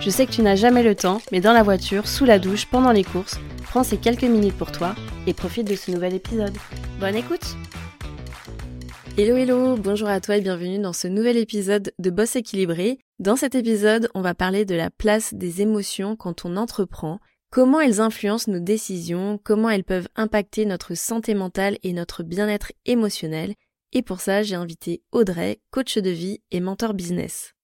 Je sais que tu n'as jamais le temps, mais dans la voiture, sous la douche, pendant les courses, prends ces quelques minutes pour toi et profite de ce nouvel épisode. Bonne écoute Hello hello, bonjour à toi et bienvenue dans ce nouvel épisode de Boss équilibré. Dans cet épisode, on va parler de la place des émotions quand on entreprend, comment elles influencent nos décisions, comment elles peuvent impacter notre santé mentale et notre bien-être émotionnel. Et pour ça, j'ai invité Audrey, coach de vie et mentor business.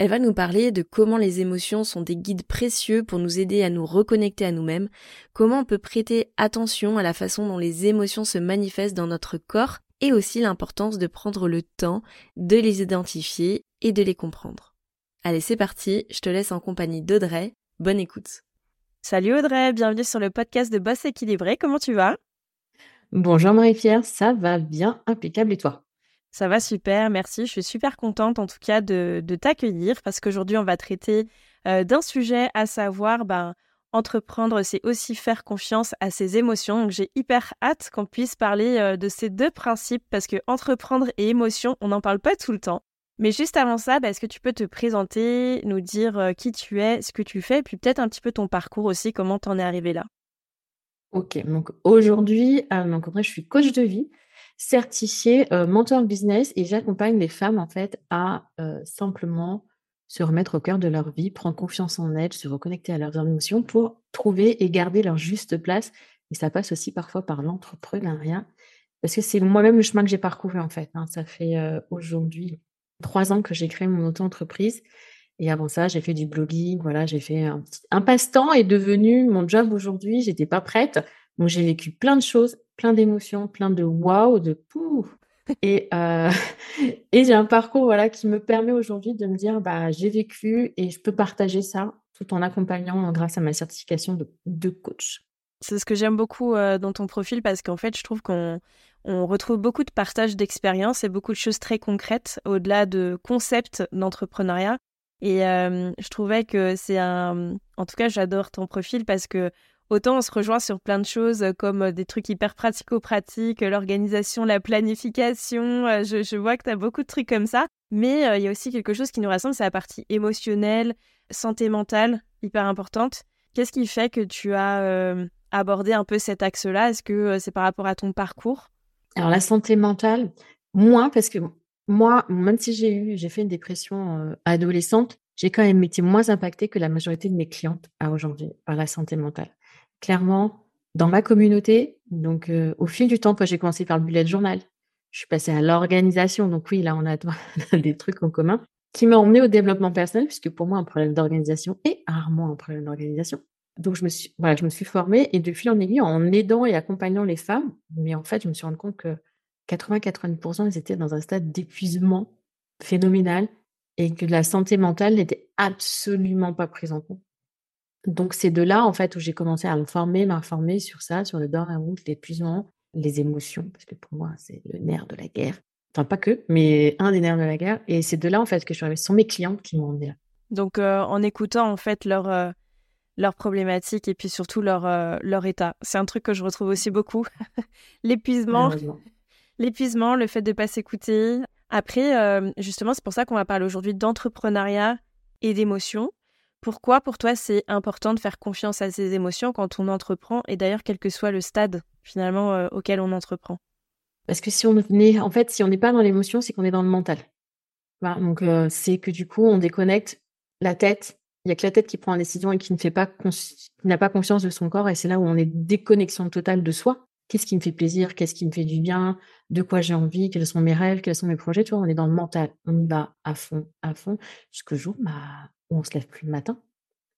Elle va nous parler de comment les émotions sont des guides précieux pour nous aider à nous reconnecter à nous-mêmes, comment on peut prêter attention à la façon dont les émotions se manifestent dans notre corps et aussi l'importance de prendre le temps de les identifier et de les comprendre. Allez, c'est parti, je te laisse en compagnie d'Audrey. Bonne écoute. Salut Audrey, bienvenue sur le podcast de Boss équilibré. Comment tu vas? Bonjour Marie-Pierre, ça va bien, impeccable et toi? Ça va super, merci. Je suis super contente en tout cas de, t'accueillir parce qu'aujourd'hui on va traiter euh, d'un sujet à savoir ben, entreprendre, c'est aussi faire confiance à ses émotions. Donc j'ai hyper hâte qu'on puisse parler euh, de ces deux principes parce que entreprendre et émotion, on n'en parle pas tout le temps. Mais juste avant ça, ben, est-ce que tu peux te présenter, nous dire euh, qui tu es, ce que tu fais, et puis peut-être un petit peu ton parcours aussi, comment t'en es arrivé là? Ok, donc aujourd'hui, donc je suis coach de vie certifiée mentor business et j'accompagne les femmes en fait à simplement se remettre au cœur de leur vie, prendre confiance en elles, se reconnecter à leurs émotions pour trouver et garder leur juste place. Et ça passe aussi parfois par l'entrepreneuriat, parce que c'est moi-même le chemin que j'ai parcouru en fait. Hein. Ça fait aujourd'hui trois ans que j'ai créé mon auto-entreprise. Et avant ça, j'ai fait du blogging, voilà, j'ai fait un, un passe-temps est devenu mon job aujourd'hui. J'étais pas prête, donc j'ai vécu plein de choses plein d'émotions, plein de waouh, de pouf. Et, euh, et j'ai un parcours voilà, qui me permet aujourd'hui de me dire bah, j'ai vécu et je peux partager ça tout en accompagnant grâce à ma certification de, coach. C'est ce que j'aime beaucoup euh, dans ton profil parce qu'en fait, je trouve qu'on on retrouve beaucoup de partage d'expériences et beaucoup de choses très concrètes au-delà de concepts d'entrepreneuriat. Et euh, je trouvais que c'est un. En tout cas, j'adore ton profil parce que Autant on se rejoint sur plein de choses euh, comme euh, des trucs hyper pratico-pratiques, euh, l'organisation, la planification. Je, vois que tu as beaucoup de trucs comme ça. Mais il y a aussi quelque chose qui nous rassemble, c'est la partie émotionnelle, santé mentale, hyper importante. Qu'est-ce qui fait que tu as abordé un peu cet axe-là? Est-ce que c'est par rapport à ton parcours? Alors la santé mentale, moins parce que moi, même si j'ai eu, j'ai fait une dépression adolescente, j'ai quand même été moins impactée que la majorité de mes clientes à aujourd'hui par la santé mentale clairement, dans ma communauté, donc euh, au fil du temps, j'ai commencé par le bullet journal, je suis passée à l'organisation. Donc oui, là, on a des trucs en commun qui m'ont emmené au développement personnel, puisque pour moi, un problème d'organisation est rarement un problème d'organisation. Donc je me suis, voilà, je me suis formée et de fil en aiguille, en aidant et accompagnant les femmes, mais en fait, je me suis rendu compte que 80-90%, elles étaient dans un stade d'épuisement phénoménal et que la santé mentale n'était absolument pas prise en compte. Donc c'est de là en fait où j'ai commencé à me former, m'informer sur ça, sur le burn-out, l'épuisement, les émotions, parce que pour moi c'est le nerf de la guerre. Enfin pas que, mais un des nerfs de la guerre. Et c'est de là en fait que je suis arrivée. Ce sont mes clientes qui m'ont emmené là. Donc euh, en écoutant en fait leur euh, leurs problématiques et puis surtout leur euh, leur état. C'est un truc que je retrouve aussi beaucoup. l'épuisement, l'épuisement, le fait de pas s'écouter. Après justement c'est pour ça qu'on va parler aujourd'hui d'entrepreneuriat et d'émotions. Pourquoi pour toi c'est important de faire confiance à ses émotions quand on entreprend et d'ailleurs quel que soit le stade finalement euh, auquel on entreprend? Parce que si on est en fait si on n'est pas dans l'émotion c'est qu'on est dans le mental. donc euh, c'est que du coup on déconnecte la tête. Il y a que la tête qui prend la décision et qui ne fait pas n'a pas conscience de son corps et c'est là où on est déconnexion totale de soi. Qu'est-ce qui me fait plaisir? Qu'est-ce qui me fait du bien? De quoi j'ai envie? Quels sont mes rêves? Quels sont mes projets? Tu vois, on est dans le mental. On y va à fond, à fond, jusqu'au jour bah, où on se lève plus le matin.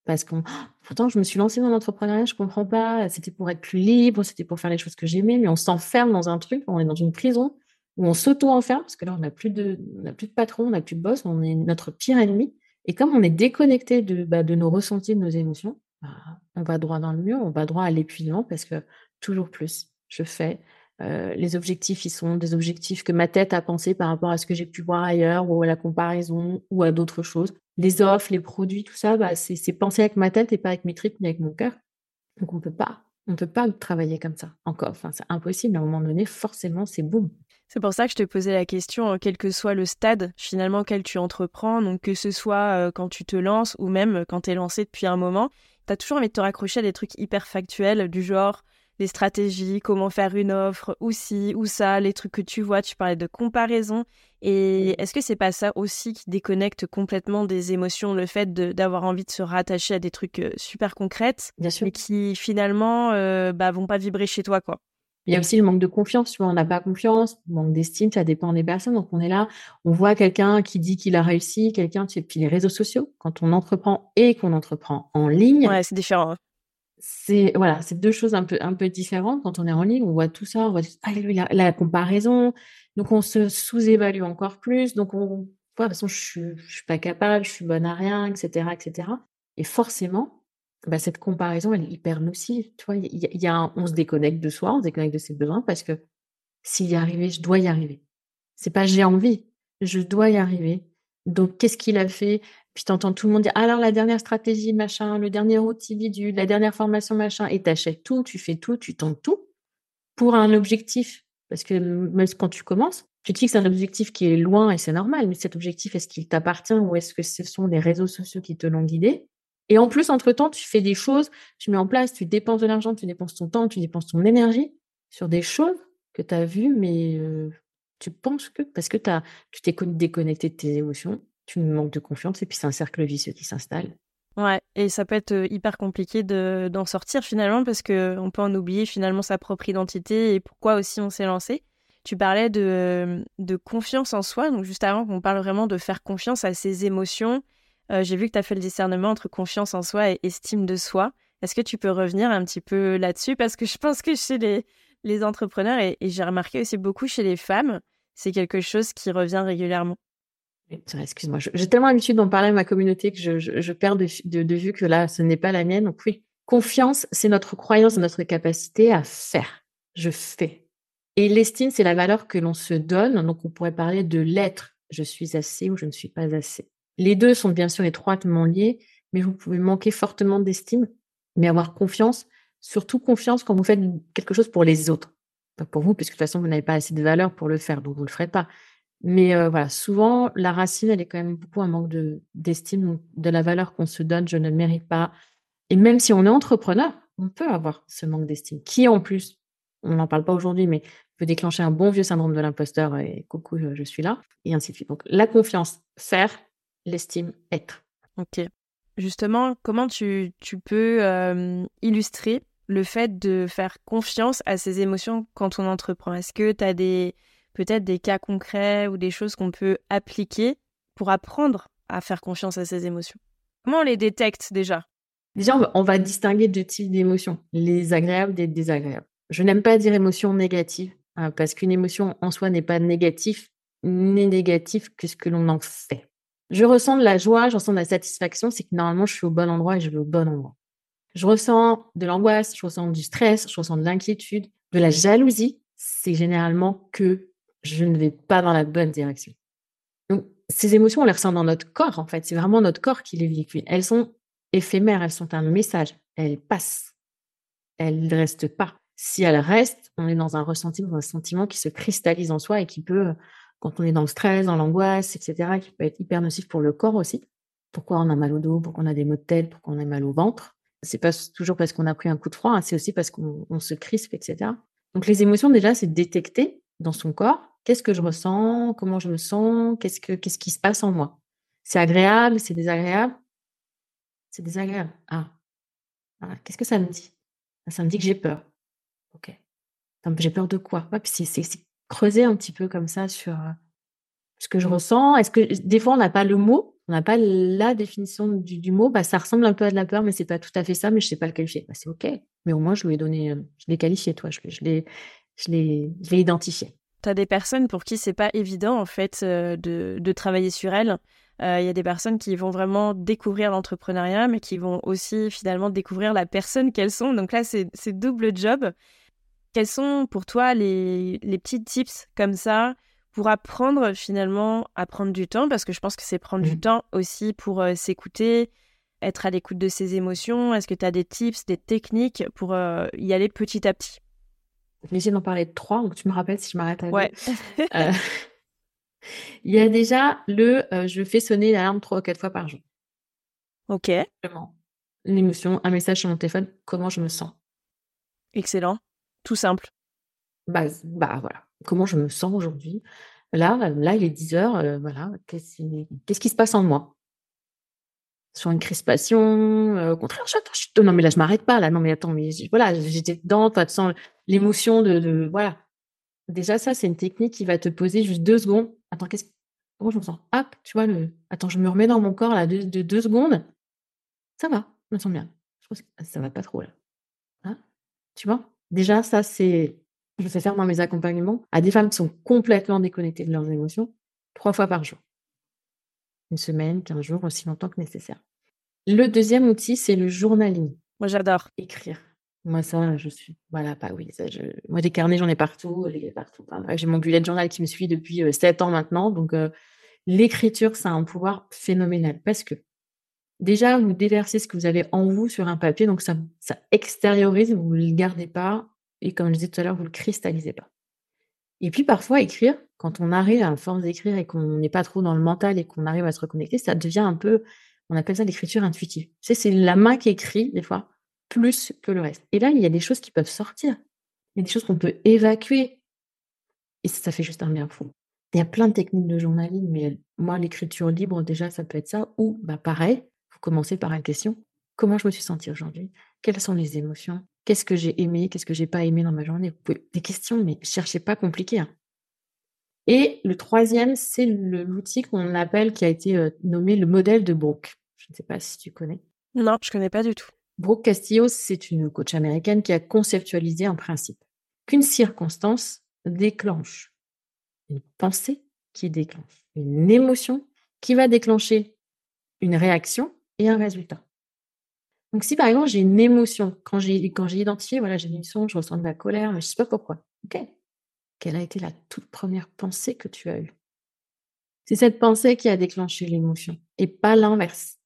Parce qu'on, pourtant, je me suis lancée dans l'entrepreneuriat, je comprends pas. C'était pour être plus libre, c'était pour faire les choses que j'aimais, mais on s'enferme dans un truc, on est dans une prison où on s'auto-enferme parce que là, on n'a plus de, on plus de patron, on n'a plus de boss, on est notre pire ennemi. Et comme on est déconnecté de, bah, de nos ressentis, de nos émotions, bah, on va droit dans le mur, on va droit à l'épuisement parce que toujours plus, je fais. Euh, les objectifs, ils sont des objectifs que ma tête a pensé par rapport à ce que j'ai pu voir ailleurs ou à la comparaison ou à d'autres choses. Les offres, les produits, tout ça, bah, c'est pensé avec ma tête et pas avec mes tripes ni avec mon cœur. Donc on peut pas, on peut pas travailler comme ça encore. Enfin, c'est impossible. À un moment donné, forcément, c'est boum. C'est pour ça que je te posais la question, euh, quel que soit le stade finalement auquel tu entreprends, donc que ce soit euh, quand tu te lances ou même quand tu es lancé depuis un moment, tu as toujours envie de te raccrocher à des trucs hyper factuels du genre les stratégies, comment faire une offre, ou ci, ou ça, les trucs que tu vois, tu parlais de comparaison. Et est-ce que c'est pas ça aussi qui déconnecte complètement des émotions, le fait d'avoir envie de se rattacher à des trucs euh, super concrètes, Bien sûr. qui finalement euh, bah, vont pas vibrer chez toi, quoi? Il y a aussi le manque de confiance. Tu vois, on n'a pas confiance, le manque d'estime, ça dépend des personnes. Donc, on est là, on voit quelqu'un qui dit qu'il a réussi, quelqu'un, tu sais, puis les réseaux sociaux, quand on entreprend et qu'on entreprend en ligne. Ouais, c'est différent. C'est, voilà, c'est deux choses un peu, un peu différentes. Quand on est en ligne, on voit tout ça, on voit ah, la, la, comparaison. Donc, on se sous-évalue encore plus. Donc, on, de toute façon, je suis, je suis pas capable, je suis bonne à rien, etc., etc. Et forcément, bah, cette comparaison, elle est hyper nocive. Tu vois, y, a, on se déconnecte de soi, on se déconnecte de ses besoins parce que s'il y arriver, je dois y arriver. C'est pas j'ai envie, je dois y arriver. Donc, qu'est-ce qu'il a fait? Puis t'entends tout le monde dire alors la dernière stratégie, machin, le dernier outil bidule, la dernière formation, machin, et t'achètes tout, tu fais tout, tu tentes tout pour un objectif. Parce que même quand tu commences, tu te fixes un objectif qui est loin et c'est normal, mais cet objectif, est-ce qu'il t'appartient ou est-ce que ce sont les réseaux sociaux qui te l'ont guidé? Et en plus, entre-temps, tu fais des choses, tu mets en place, tu dépenses de l'argent, tu dépenses ton temps, tu dépenses ton énergie sur des choses que tu as vues, mais tu penses que parce que as, tu t'es déconnecté de tes émotions, tu manques de confiance et puis c'est un cercle vicieux qui s'installe. Ouais, et ça peut être hyper compliqué d'en sortir finalement parce qu'on peut en oublier finalement sa propre identité et pourquoi aussi on s'est lancé. Tu parlais de, de confiance en soi, donc juste avant qu'on parle vraiment de faire confiance à ses émotions j'ai vu que tu as fait le discernement entre confiance en soi et estime de soi. Est-ce que tu peux revenir un petit peu là-dessus? Parce que je pense que chez les, les entrepreneurs, et, j'ai remarqué aussi beaucoup chez les femmes, c'est quelque chose qui revient régulièrement. Excuse-moi, j'ai tellement l'habitude d'en parler à ma communauté que je, perds de, de, vue que là, ce n'est pas la mienne. Donc oui, confiance, c'est notre croyance, notre capacité à faire. Je fais. Et l'estime, c'est la valeur que l'on se donne. Donc on pourrait parler de l'être. Je suis assez ou je ne suis pas assez. Les deux sont bien sûr étroitement liés, mais vous pouvez manquer fortement d'estime, mais avoir confiance, surtout confiance quand vous faites quelque chose pour les autres. Pour vous, puisque de toute façon, vous n'avez pas assez de valeur pour le faire, donc vous ne le ferez pas. Mais euh, voilà, souvent, la racine, elle est quand même beaucoup un manque de, d'estime, de la valeur qu'on se donne, je ne le mérite pas. Et même si on est entrepreneur, on peut avoir ce manque d'estime, qui en plus, on n'en parle pas aujourd'hui, mais peut déclencher un bon vieux syndrome de l'imposteur et coucou, je suis là, et ainsi de suite. Donc la confiance, faire, l'estime être. Ok. Justement, comment tu, tu peux euh, illustrer le fait de faire confiance à ses émotions quand on entreprend? Est-ce que tu as des peut-être des cas concrets ou des choses qu'on peut appliquer pour apprendre à faire confiance à ses émotions? Comment on les détecte déjà? Déjà, on va distinguer deux types d'émotions, les agréables des désagréables. Je n'aime pas dire émotion négative, hein, parce qu'une émotion en soi n'est pas négative, ni négative que ce que l'on en fait je ressens de la joie, je ressens de la satisfaction, c'est que normalement, je suis au bon endroit et je vais au bon endroit. Je ressens de l'angoisse, je ressens du stress, je ressens de l'inquiétude, de la jalousie. C'est généralement que je ne vais pas dans la bonne direction. Donc, ces émotions, on les ressent dans notre corps, en fait. C'est vraiment notre corps qui les véhicule. Elles sont éphémères, elles sont un message. Elles passent. Elles ne restent pas. Si elles restent, on est dans un ressenti, dans un sentiment qui se cristallise en soi et qui peut quand on est dans le stress, dans l'angoisse, etc., qui peut être hyper nocif pour le corps aussi. Pourquoi on a mal au dos, pourquoi on a des maux de tête, pourquoi on a mal au ventre? C'est pas toujours parce qu'on a pris un coup de froid, hein, c'est aussi parce qu'on se crispe, etc. Donc les émotions, déjà, c'est détecter dans son corps qu'est-ce que je ressens, comment je me sens, qu'est-ce que qu'est-ce qui se passe en moi? C'est agréable, c'est désagréable? C'est désagréable. Ah. ah. Qu'est-ce que ça me dit? Ça me dit que j'ai peur. Ok. J'ai peur de quoi? C'est creuser un petit peu comme ça sur ce que je ressens. Est-ce que des fois on n'a pas le mot, on n'a pas la définition du, mot, bah, ça ressemble un peu à de la peur, mais c'est pas tout à fait ça, mais je sais pas le qualifier. Bah, c'est ok, mais au moins je lui ai donné, je l'ai qualifié, toi, je, je l'ai, identifié. Tu as des personnes pour qui c'est pas évident en fait de, de, travailler sur elles. Euh, il y a des personnes qui vont vraiment découvrir l'entrepreneuriat, mais qui vont aussi finalement découvrir la personne qu'elles sont. Donc là, c'est double job. Quels sont pour toi les, les petits tips comme ça pour apprendre finalement à prendre du temps Parce que je pense que c'est prendre du mmh. temps aussi pour euh, s'écouter, être à l'écoute de ses émotions. Est-ce que tu as des tips, des techniques pour euh, y aller petit à petit? Je vais essayer d'en parler de trois, donc tu me rappelles si je m'arrête à Ouais. Il y a déjà le je fais sonner l'alarme trois ou quatre fois par jour. Ok. Une émotion, un message sur mon téléphone, comment je me sens. Excellent. Tout simple. Bah, bah voilà. Comment je me sens aujourd'hui. Là, là, il est 10 heures. voilà. Qu'est-ce qui se passe en moi? Sur une crispation, au contraire, je, non mais là je m'arrête pas là. Non mais attends, mais voilà, j'étais dedans. Tu sens l'émotion de, de, voilà. Déjà ça, c'est une technique qui va te poser juste deux secondes attends, qu'est-ce comment je me sens? Hop, tu vois, le attends, je me remets dans mon corps là de, deux secondes. Ça va, je me sens bien. Je pense que ça va pas trop là. Hein? Tu vois? Déjà, ça, c'est. Je fais faire dans mes accompagnements à des femmes qui sont complètement déconnectées de leurs émotions, trois fois par jour. Une semaine, quinze jours, aussi longtemps que nécessaire. Le deuxième outil, c'est le journaling. Moi, j'adore. Écrire. Moi, ça, je suis. Voilà, pas oui. Ça, je... Moi, des carnets, j'en ai partout. partout. j'ai mon bullet journal qui me suit depuis euh, sept ans maintenant. Donc, euh, l'écriture, ça a un pouvoir phénoménal. Parce que, déjà, vous déversez ce que vous avez en vous sur un papier. Donc, ça, ça extériorise. Vous ne le gardez pas. Et comme je disais tout à l'heure, vous ne le cristallisez pas. Et puis, parfois, écrire, quand on arrive à force d'écrire et qu'on n'est pas trop dans le mental et qu'on arrive à se reconnecter, ça devient un peu. On appelle ça l'écriture intuitive. Tu sais, c'est la main qui écrit, des fois plus que le reste. Et là, il y a des choses qui peuvent sortir. Il y a des choses qu'on peut évacuer. Et ça, fait juste un bien fou. Il y a plein de techniques de journaling, mais moi, l'écriture libre, déjà, ça peut être ça. Ou, bah, pareil, vous commencez par une question. Comment je me suis sentie aujourd'hui? Quelles sont les émotions? Qu'est-ce que j'ai aimé Qu'est-ce que j'ai pas aimé dans ma journée Des questions, mais cherchez pas compliqué. Hein. Et le troisième, c'est l'outil qu'on appelle, qui a été euh, nommé le modèle de Brooke. Je ne sais pas si tu connais. Non, je connais pas du tout. Brooke Castillo, c'est une coach américaine qui a conceptualisé un principe qu'une circonstance déclenche une pensée qui déclenche une émotion qui va déclencher une réaction et un résultat. Donc si par exemple j'ai une émotion, quand j'ai quand j'ai identifié, voilà, j'ai une émotion, je ressens de la colère, mais je ne sais pas pourquoi. Ok. Quelle a été la toute première pensée que tu as eue? C'est cette pensée qui a déclenché l'émotion et pas l'inverse.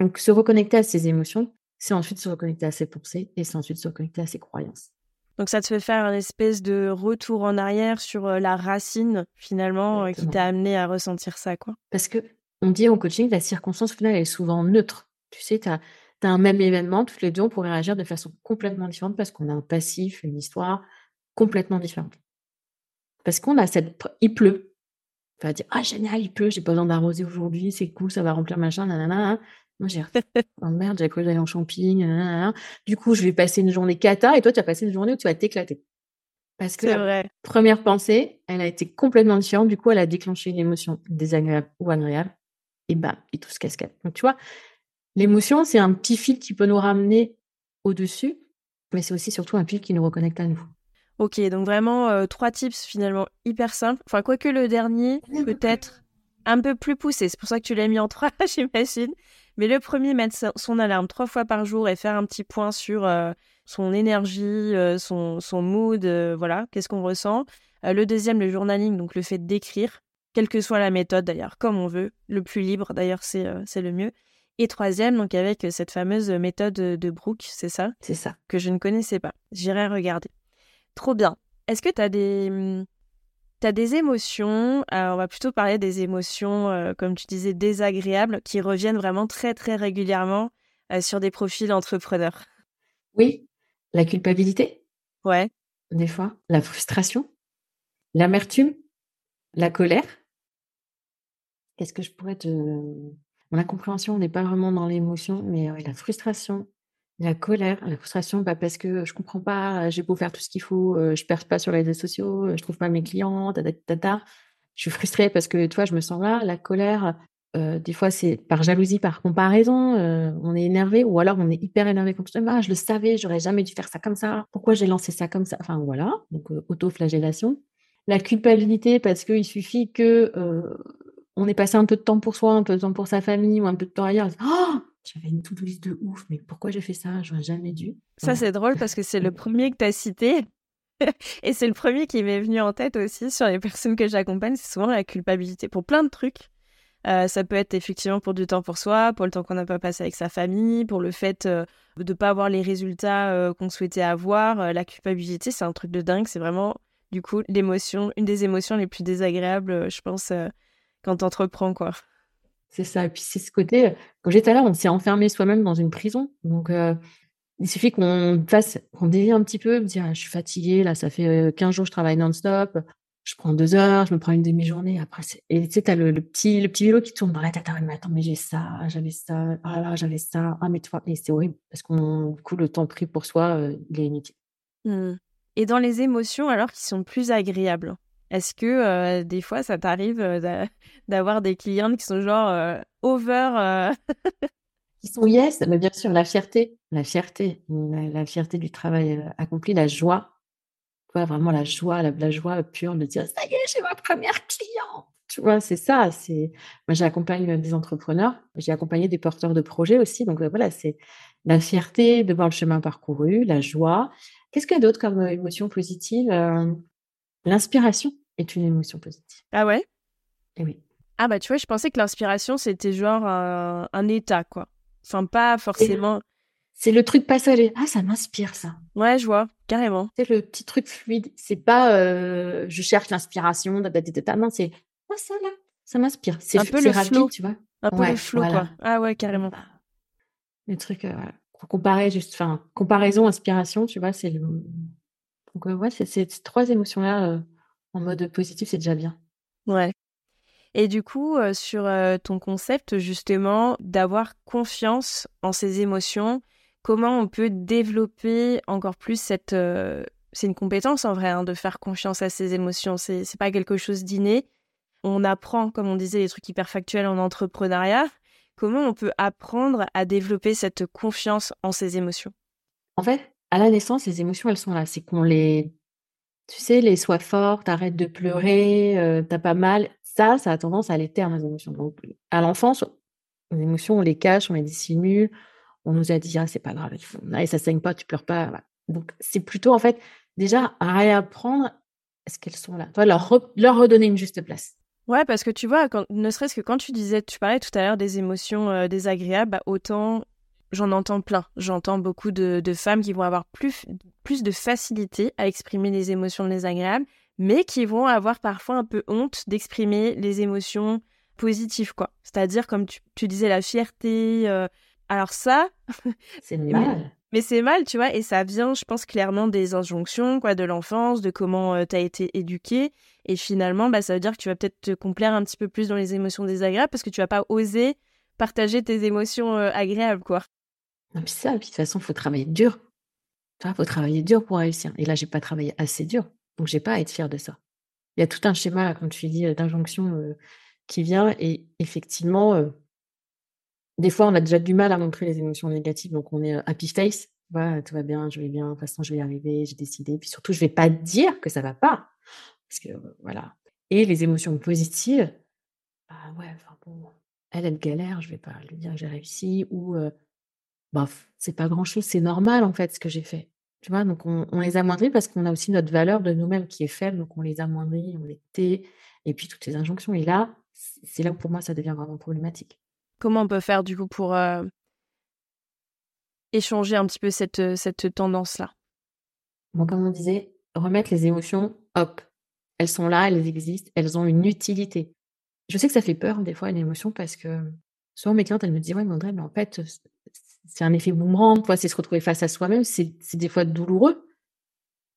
Donc, se reconnecter à ses émotions, c'est ensuite se reconnecter à ses pensées et c'est ensuite se reconnecter à ses croyances. Donc, ça te fait faire une espèce de retour en arrière sur euh, la racine, finalement, euh, qui t'a amené à ressentir ça, quoi? Parce que, on dit en coaching, la circonstance finale est souvent neutre. Tu sais, tu as, un même événement, toutes les deux, on pourrait réagir de façon complètement différente parce qu'on a un passif, une histoire complètement différente. Parce qu'on a cette. Il pleut. Tu vas dire, ah génial, il pleut, j'ai pas besoin d'arroser aujourd'hui, c'est cool, ça va remplir machin, nanana. Moi, j'ai oh merde, j'ai cru d'aller en camping. Du coup, je vais passer une journée cata et toi, tu vas passer une journée où tu vas t'éclater. Parce que la première pensée, elle a été complètement différente. Du coup, elle a déclenché une émotion désagréable ou agréable. Et bam, et tout se cascade. Donc, tu vois, l'émotion, c'est un petit fil qui peut nous ramener au-dessus, mais c'est aussi surtout un fil qui nous reconnecte à nous. Ok, donc vraiment euh, trois tips finalement hyper simples. Enfin, quoique le dernier, peut-être un peu plus poussé. C'est pour ça que tu l'as mis en trois, j'imagine. Mais le premier, mettre son alarme trois fois par jour et faire un petit point sur euh, son énergie, euh, son, son, mood, voilà, qu'est-ce qu'on ressent. le deuxième, le journaling, donc le fait d'écrire, quelle que soit la méthode d'ailleurs, comme on veut. Le plus libre d'ailleurs, c'est c'est le mieux. Et troisième, donc avec cette fameuse méthode de Brooke, c'est ça? C'est ça. Que je ne connaissais pas. J'irai regarder. Trop bien. Est-ce que tu as des, tu as des émotions, on va plutôt parler des émotions, euh, comme tu disais, désagréables, qui reviennent vraiment très, très régulièrement euh, sur des profils entrepreneurs. Oui, la culpabilité. Ouais. Des fois, la frustration, l'amertume, la colère. Qu'est-ce que je pourrais te. Mon incompréhension, on n'est pas vraiment dans l'émotion, mais la frustration, la colère, la frustration, bah, parce que je comprends pas, j'ai beau faire tout ce qu'il faut, je je perds pas sur les réseaux sociaux, je trouve pas mes clients, ta, Je suis frustrée parce que, toi, je me sens là. La colère, des fois, c'est par jalousie, par comparaison. on est énervé ou alors on est hyper énervé comme ah, je le savais, j'aurais jamais dû faire ça comme ça. Pourquoi j'ai lancé ça comme ça? Enfin, voilà. Donc, auto-flagellation. La culpabilité, parce qu'il suffit que on est passé un peu de temps pour soi, un peu de temps pour sa famille ou un peu de temps ailleurs. Oh j'avais une to-do list de ouf, mais pourquoi j'ai fait ça? J'aurais jamais dû. Ça, c'est drôle parce que c'est le premier que tu as cité. Et c'est le premier qui m'est venu en tête aussi sur les personnes que j'accompagne. C'est souvent la culpabilité pour plein de trucs. Euh, ça peut être effectivement pour du temps pour soi, pour le temps qu'on n'a pas passé avec sa famille, pour le fait euh, de ne pas avoir les résultats euh, qu'on souhaitait avoir. la culpabilité, c'est un truc de dingue. C'est vraiment, du coup, l'émotion, une des émotions les plus désagréables, je pense, quand tu entreprends, quoi. C'est ça. Et puis c'est ce côté, quand j'étais là, on s'est enfermé soi-même dans une prison. Donc il suffit qu'on fasse, qu'on dévie un petit peu, me dire, «Ah, je suis fatiguée, là, ça fait 15 jours, je travaille non-stop je prends deux heures, je me prends une demi-journée. Après, et tu sais, t'as le, le petit, le petit vélo qui tourne dans la tête. Ah, mais attends, mais j'ai ça, j'avais ça, ah là, j'avais ça. Ah, mais toi, et c'est horrible parce qu'on, du coup, le temps pris pour soi, euh, il est inutile. Mmh. Et dans les émotions, alors qui sont plus agréables, est-ce que euh, des fois, ça t'arrive euh, d'avoir des clientes qui sont genre over Qui sont yes, mais bien sûr, la fierté, la fierté, la fierté du travail accompli, la joie vraiment la joie, la, joie pure de dire ça y est, j'ai ma première cliente. Tu vois, c'est ça. C'est moi, j'accompagne des entrepreneurs, j'ai accompagné des porteurs de projets aussi. Donc voilà, c'est la fierté de voir le chemin parcouru, la joie. Qu'est-ce qu'il y a d'autre comme euh, émotion positive euh, L'inspiration est une émotion positive. Ah ouais? Et oui. Ah bah tu vois, je pensais que l'inspiration c'était genre un, un, état quoi. Enfin pas forcément. C'est le truc passager. Ah, ça m'inspire, ça. Ouais, je vois, carrément. C'est le petit truc fluide. C'est pas euh, je cherche l'inspiration, non, c'est ah, ça là, ça m'inspire. C'est un peu le flow, tu vois. Un peu le flow, quoi. Ah ouais, carrément. Bah, les trucs, euh, comparer, juste, enfin, comparaison, inspiration, tu vois, c'est le. Donc, ouais, c'est ces trois émotions-là euh, en mode positif, c'est déjà bien. Ouais. Et du coup, sur ton concept, justement, d'avoir confiance en ses émotions, comment on peut développer encore plus cette... Euh, c'est une compétence en vrai, hein, de faire confiance à ses émotions. C'est, n'est pas quelque chose d'inné. On apprend, comme on disait, les trucs hyper factuels en entrepreneuriat. Comment on peut apprendre à développer cette confiance en ses émotions? En fait, à la naissance, les émotions, elles sont là. C'est qu'on les, tu sais, les sois fortes, arrête de pleurer, euh, t'as pas mal. Ça, ça a tendance à aller taire les émotions. À l'enfance, les émotions, on les cache, on les dissimule, on nous a dit, ah, c'est pas grave, ça ça saigne pas, tu pleures pas. Donc, c'est plutôt, en fait, déjà à réapprendre est-ce qu'elles sont là. Toi, leur, leur redonner une juste place. Ouais, parce que tu vois, quand, ne serait-ce que quand tu disais, tu parlais tout à l'heure des émotions euh, désagréables, bah, autant j'en entends plein. J'entends beaucoup de, de, femmes qui vont avoir plus, plus de facilité à exprimer les émotions désagréables, mais qui vont avoir parfois un peu honte d'exprimer les émotions positives, quoi. C'est-à-dire, comme tu, tu, disais, la fierté, euh, alors ça, c'est mal. Mais, c'est mal, tu vois, et ça vient, je pense, clairement des injonctions, quoi, de l'enfance, de comment euh, tu as été éduqué. Et finalement, bah, ça veut dire que tu vas peut-être te complaire un petit peu plus dans les émotions désagréables parce que tu vas pas oser partager tes émotions euh, agréables, quoi. Non, puis ça, puis de toute façon, il faut travailler dur. Vois, faut travailler dur pour réussir. Et là, j'ai pas travaillé assez dur, donc j'ai pas à être fière de ça. Il y a tout un schéma, comme tu dis, d'injonction euh, qui vient, et effectivement, des fois, on a déjà du mal à montrer les émotions négatives, donc on est happy face. Ouais, tout va bien, je vais bien, de toute façon, je vais y arriver, j'ai décidé. Puis surtout, je vais pas dire que ça va pas. Parce que, voilà. Et les émotions positives, bah ouais, enfin bon, elle, elle galère, je vais pas lui dire que j'ai réussi, ou, euh, bof, c'est pas grand chose, c'est normal, en fait, ce que j'ai fait. Tu vois, donc on, on les amoindrit parce qu'on a aussi notre valeur de nous-mêmes qui est faible, donc on les amoindrit, on les tait, et puis toutes ces injonctions. Et là, c'est là où pour moi, ça devient vraiment problématique. Comment on peut faire du coup pour euh, échanger un petit peu cette, euh, cette tendance-là? Bon, comme on disait, remettre les émotions, hop, elles sont là, elles existent, elles ont une utilité. Je sais que ça fait peur des fois une émotion parce que souvent mes clientes elles me disent ouais mais André mais en fait c'est un effet boomerang, c'est se retrouver face à soi-même, c'est des fois douloureux.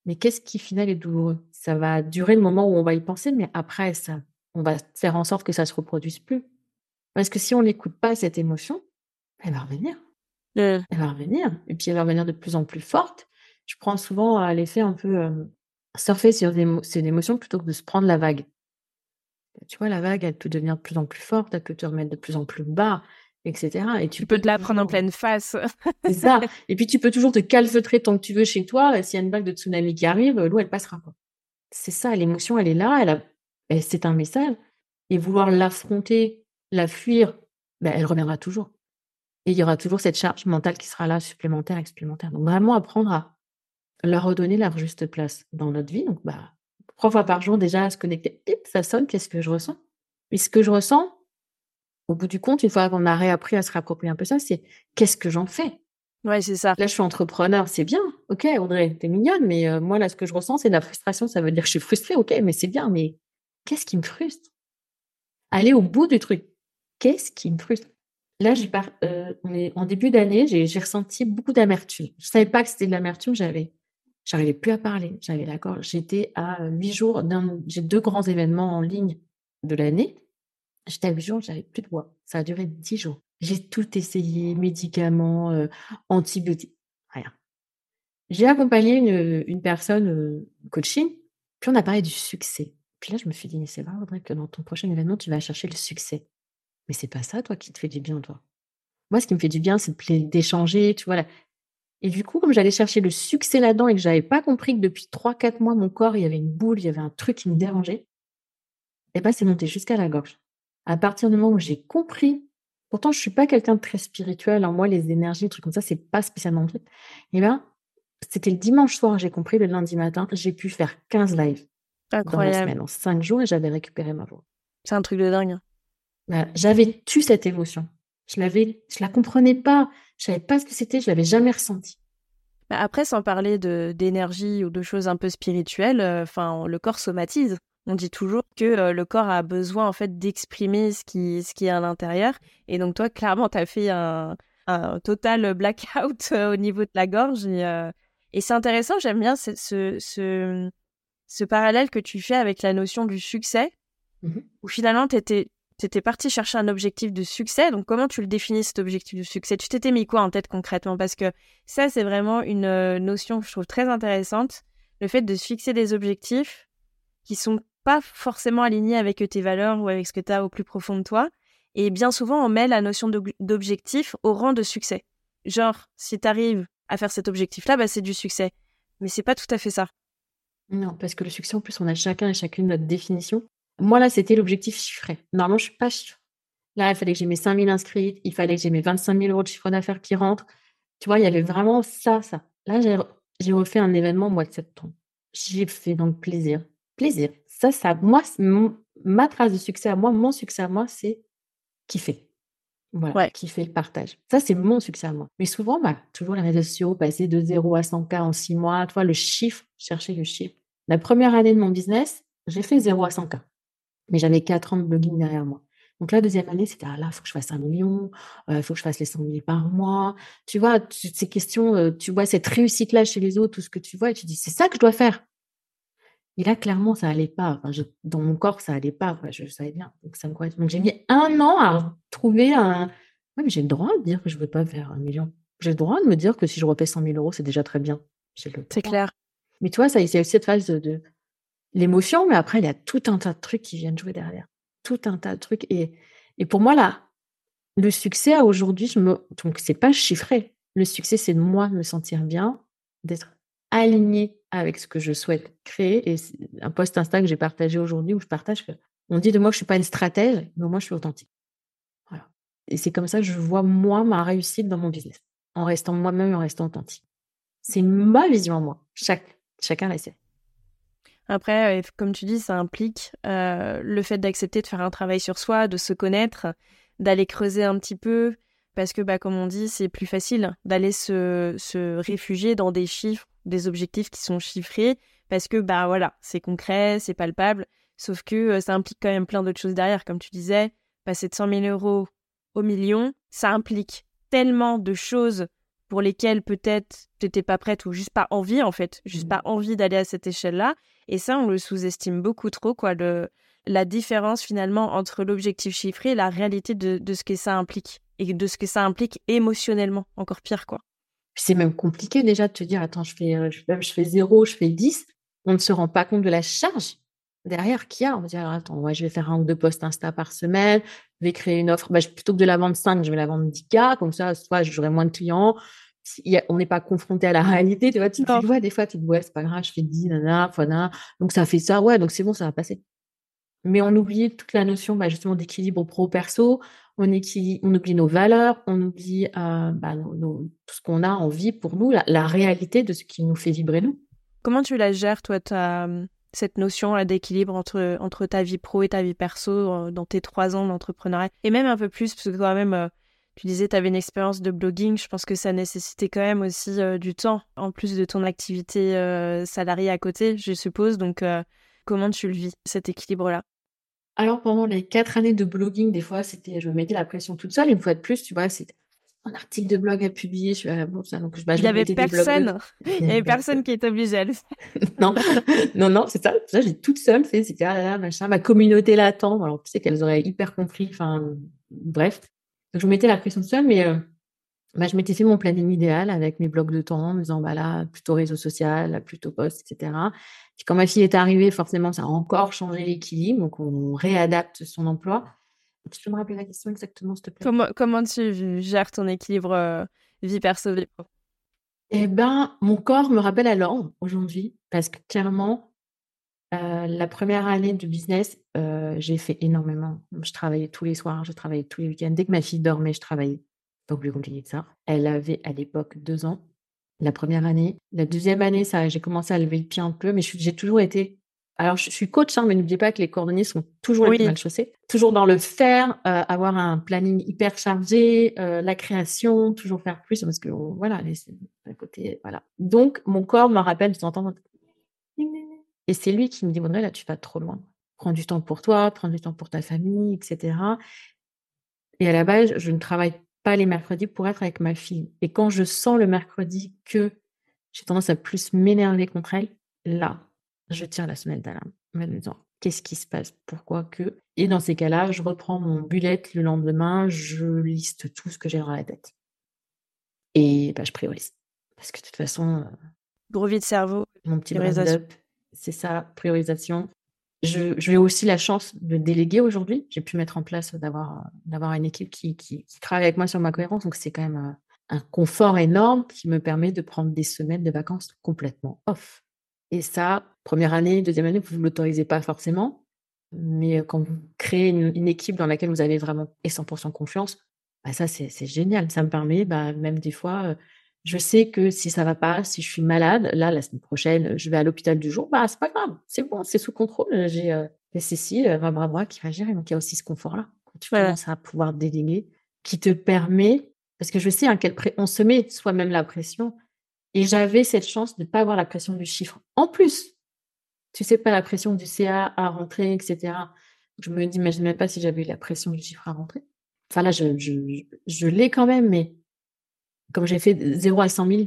Mais qu'est-ce qui final est douloureux? Ça va durer le moment où on va y penser, mais après ça, on va faire en sorte que ça se reproduise plus. Parce que si on n'écoute pas cette émotion, elle va revenir. Mmh. Elle va revenir. Et puis elle va revenir de plus en plus forte. Je prends souvent à l'effet un peu euh, surfer sur ces émotions plutôt que de se prendre la vague. Tu vois, la vague, elle peut devenir de plus en plus forte, elle peut te remettre de plus en plus bas, etc. Et tu, peux te la prendre en pleine face. c'est ça. Et puis tu peux toujours te calfeutrer tant que tu veux chez toi. S'il y a une vague de tsunami qui arrive, l'eau, elle passera. C'est ça, l'émotion, elle est là, elle a... c'est un message. et vouloir l'affronter, la fuir, ben, elle reviendra toujours. Et il y aura toujours cette charge mentale qui sera là, supplémentaire, supplémentaire. Donc vraiment apprendre à leur redonner leur juste place dans notre vie. Donc, bah, trois fois par jour déjà à se connecter. ça sonne, qu'est-ce que je ressens? Et ce que je ressens, au bout du compte, une fois qu'on a réappris à se réapproprier un peu ça, c'est qu'est-ce que j'en fais? Ouais, c'est ça. Là, je suis entrepreneur, c'est bien. Ok, Audrey, t'es mignonne, mais euh, moi, là, ce que je ressens, c'est de la frustration. Ça veut dire que je suis frustrée, ok, mais c'est bien. Mais qu'est-ce qui me frustre? Aller au bout du truc. Qu'est-ce qui me frustre? Là, j'ai par... Euh, en début d'année, j'ai ressenti beaucoup d'amertume. Je savais pas que c'était de l'amertume, j'avais J'arrivais plus à parler. J'avais d'accord. J'étais à huit jours d'un. J'ai deux grands événements en ligne de l'année. J'étais à huit jours, j'avais plus de voix. Ça a duré dix jours. J'ai tout essayé, médicaments, euh, antibiotiques, rien. J'ai accompagné une, une personne euh, coaching, puis on a parlé du succès. Puis là, je me suis dit, mais c'est vrai, Audrey, que dans ton prochain événement, tu vas chercher le succès. Mais c'est pas ça, toi, qui te fait du bien, toi. Moi, ce qui me fait du bien, c'est d'échanger, tu vois, et du coup, comme j'allais chercher le succès là-dedans et que j'avais pas compris que depuis 3-4 mois, mon corps, il y avait une boule, il y avait un truc qui me dérangeait, et ben, c'est monté jusqu'à la gorge. À partir du moment où j'ai compris, pourtant, je suis pas quelqu'un de très spirituel, en hein, moi, les énergies, les trucs comme ça, c'est pas spécialement mon truc. Et ben, c'était le dimanche soir, j'ai compris, le lundi matin, j'ai pu faire 15 lives. Incroyable. Dans la semaine, en 5 jours, et j'avais récupéré ma voix. C'est un truc de dingue. Bah, j'avais tu cette émotion. Je l'avais, je la comprenais pas. Je savais pas ce que c'était. Je l'avais jamais ressenti. Bah, après, sans parler de d'énergie ou de choses un peu spirituelles, euh, le corps somatise. On dit toujours que euh, le corps a besoin en fait d'exprimer ce qui ce qui est à l'intérieur. Et donc toi, clairement, tu as fait un, un total blackout euh, au niveau de la gorge. Et, et c'est intéressant. J'aime bien ce, ce, ce, parallèle que tu fais avec la notion du succès, mmh où finalement, tu étais étais parti chercher un objectif de succès. Donc, comment tu le définis, cet objectif de succès? Tu t'étais mis quoi en tête concrètement? Parce que ça, c'est vraiment une euh, notion que je trouve très intéressante. Le fait de se fixer des objectifs qui sont pas forcément alignés avec tes valeurs ou avec ce que tu as au plus profond de toi. Et bien souvent, on met la notion d'objectif au rang de succès. Genre, si tu arrives à faire cet objectif-là, bah, c'est du succès. Mais c'est pas tout à fait ça. Non, parce que le succès, en plus, on a chacun et chacune notre définition. Moi, là, c'était l'objectif chiffré. Normalement, je suis pas chiffre. Là, il fallait que j'ai mes 5000 inscrits, il fallait que j'ai mes 25 000 euros de chiffre d'affaires qui rentrent. Tu vois, il y avait vraiment ça, ça. Là, j'ai refait un événement au mois de septembre. J'ai fait donc plaisir. Plaisir. Ça, ça, moi, ma trace de succès à moi, mon succès à moi, c'est kiffer. Voilà, kiffer le partage. Ça, c'est mon succès à moi. Mais souvent, bah, toujours les réseaux sociaux, passer de 0 à 100K en 6 mois, tu vois, le chiffre, chercher le chiffre. La première année de mon business, j'ai fait 0 à 100K. Mais j'avais quatre ans de blogging derrière moi. Donc la deuxième année, c'était ah là, faut que je fasse un million, il euh, faut que je fasse les 100 000 par mois. Tu vois, ces questions, euh, tu vois cette réussite-là chez les autres, tout ce que tu vois, et tu dis, c'est ça que je dois faire. Et là, clairement, ça allait pas. Enfin, dans mon corps, ça allait pas. je, savais bien. Donc, ça me Donc, j'ai mis un an à trouver un. Oui, mais j'ai le droit de dire que je veux pas faire un million. J'ai le droit de me dire que si je refais 100 000 euros, c'est déjà très bien. C'est clair. Mais tu vois, ça, c'est aussi cette phase de l'émotion, mais après, il y a tout un tas de trucs qui viennent jouer derrière. Tout un tas de trucs. Et, et pour moi, là, le succès aujourd'hui, je me... donc c'est pas chiffré. Le succès, c'est de moi me sentir bien, d'être aligné avec ce que je souhaite créer. Et un post Insta que j'ai partagé aujourd'hui où je partage que on dit de moi que je suis pas une stratège, mais moi je suis authentique. Et c'est comme ça que je vois moi ma réussite dans mon business, en restant moi-même, en restant authentique. C'est ma vision à moi. Chaque, chacun la. Après, euh, comme tu dis, ça implique euh, le fait d'accepter de faire un travail sur soi, de se connaître, d'aller creuser un petit peu, parce que, bah, comme on dit, c'est plus facile d'aller se, se, réfugier dans des chiffres, des objectifs qui sont chiffrés, parce que, bah voilà, c'est concret, c'est palpable, sauf que euh, ça implique quand même plein d'autres choses derrière, comme tu disais, passer de 100 000 euros au million, ça implique tellement de choses pour lesquelles peut-être tu n'étais pas prête ou juste pas envie, en fait, juste mmh. pas envie d'aller à cette échelle-là. Et ça, on le sous-estime beaucoup trop, quoi, le, la différence finalement entre l'objectif chiffré et la réalité de, de ce que ça implique. Et de ce que ça implique émotionnellement, encore pire, quoi. C'est même compliqué déjà de te dire, attends, je fais, euh, je, je fais 0, je fais 10. On ne se rend pas compte de la charge derrière qu'il y a. On va dire, attends, ouais, je vais faire un ou deux posts Insta par semaine, je vais créer une offre. Bah, plutôt que de la vendre 5, je vais la vendre 10K. Comme ça, soit j'aurai moins de clients, on n'est pas confronté à la réalité, tu vois, tu, vois, des fois, tu dis, ouais, c'est pas grave, je fais 10, nana, nana, donc ça fait ça, ouais, donc c'est bon, ça va passer. Mais on oublie toute la notion bah, justement d'équilibre pro-perso, on, oublie nos valeurs, on oublie euh, bah, tout ce qu'on a en vie pour nous, la, réalité de ce qui nous fait vibrer nous. Comment tu la gères, toi, cette notion d'équilibre entre, ta vie pro et ta vie perso euh, dans tes trois ans d'entrepreneuriat? Et même un peu plus, parce que quand même, euh, tu disais, tu avais une expérience de blogging, je pense que ça nécessitait quand même aussi du temps, en plus de ton activité salariée à côté, je suppose. Donc, comment tu le vis, cet équilibre-là? Alors, pendant les quatre années de blogging, des fois, c'était, je me mettais la pression toute seule. Une fois de plus, tu vois, c'était un article de blog à publier sur la bourse. Donc, bah, il n'y avait personne. Il n'y avait personne qui était obligé à le faire. non, non, non, c'est ça. Ça, j'ai toute seule fait. C'était, ah là, machin, ma communauté l'attend. Alors, tu sais qu'elles auraient hyper compris. Enfin, bref. Donc, je me mettais la pression toute seule, mais euh, bah, je m'étais fait mon planning idéal avec mes blocs de temps en me disant, bah là, plutôt réseau social, plutôt poste, etc. Puis quand ma fille est arrivée, forcément, ça a encore changé l'équilibre. Donc, on réadapte son emploi. Tu peux me rappeler la question exactement, s'il te plaît? Comment, comment tu gères ton équilibre euh, vie perso, vie pro Eh ben, mon corps me rappelle à l'ordre aujourd'hui parce que clairement, euh, la première année de business, euh, j'ai fait énormément. Je travaillais tous les soirs, je travaillais tous les week-ends. Dès que ma fille dormait, je travaillais. Pas plus compliqué que ça. Elle avait à l'époque deux ans la première année. La deuxième année, ça, j'ai commencé à lever le pied un peu, mais j'ai toujours été. Alors, je, suis coach, hein, mais n'oubliez pas que les cordonniers sont toujours les mal chaussés. Toujours dans le faire, euh, avoir un planning hyper chargé, euh, la création, toujours faire plus, parce que voilà, les, à côté, voilà. Donc, mon corps me rappelle de temps Et c'est lui qui me dit, Audrey, là, tu vas trop loin. Prends du temps pour toi, prends du temps pour ta famille, etc. Et à la base, je ne travaille les mercredis pour être avec ma fille. Et quand je sens le mercredi que j'ai tendance à plus m'énerver contre elle, là, je tire la semaine d'alarme, me disant qu'est-ce qui se passe, pourquoi que? Et dans ces cas-là, je reprends mon bullet le lendemain, je liste tout ce que j'ai dans la tête. Et bah, je priorise. Parce que de toute façon. Euh, Gros vide cerveau. Mon petit c'est ça, priorisation. Je, j'ai aussi la chance de déléguer aujourd'hui. J'ai pu mettre en place d'avoir, d'avoir une équipe qui, qui, travaille avec moi sur ma cohérence. Donc, c'est quand même un, un, confort énorme qui me permet de prendre des semaines de vacances complètement off. Et ça, première année, deuxième année, vous ne l'autorisez pas forcément. Mais quand vous créez une, équipe dans laquelle vous avez vraiment et 100% confiance, bah ça, c'est, c'est génial. Ça me permet, bah, même des fois, euh, je sais que si ça va pas, si je suis malade, là, la semaine prochaine, je vais à l'hôpital du jour, bah, c'est pas grave, c'est bon, c'est sous contrôle. J'ai euh, Cécile, euh, ma bras qui va gérer. Donc, il y a aussi ce confort-là. Quand tu commences à pouvoir déléguer, qui te permet, parce que je sais à quel pré... on se met soi-même la pression. Et j'avais cette chance de ne pas avoir la pression du chiffre. En plus, tu sais pas la pression du CA à rentrer, etc. Je me dis, même pas si j'avais eu la pression du chiffre à rentrer. Enfin là, je, je, je l'ai quand même, mais comme j'ai fait 0 à 100 000,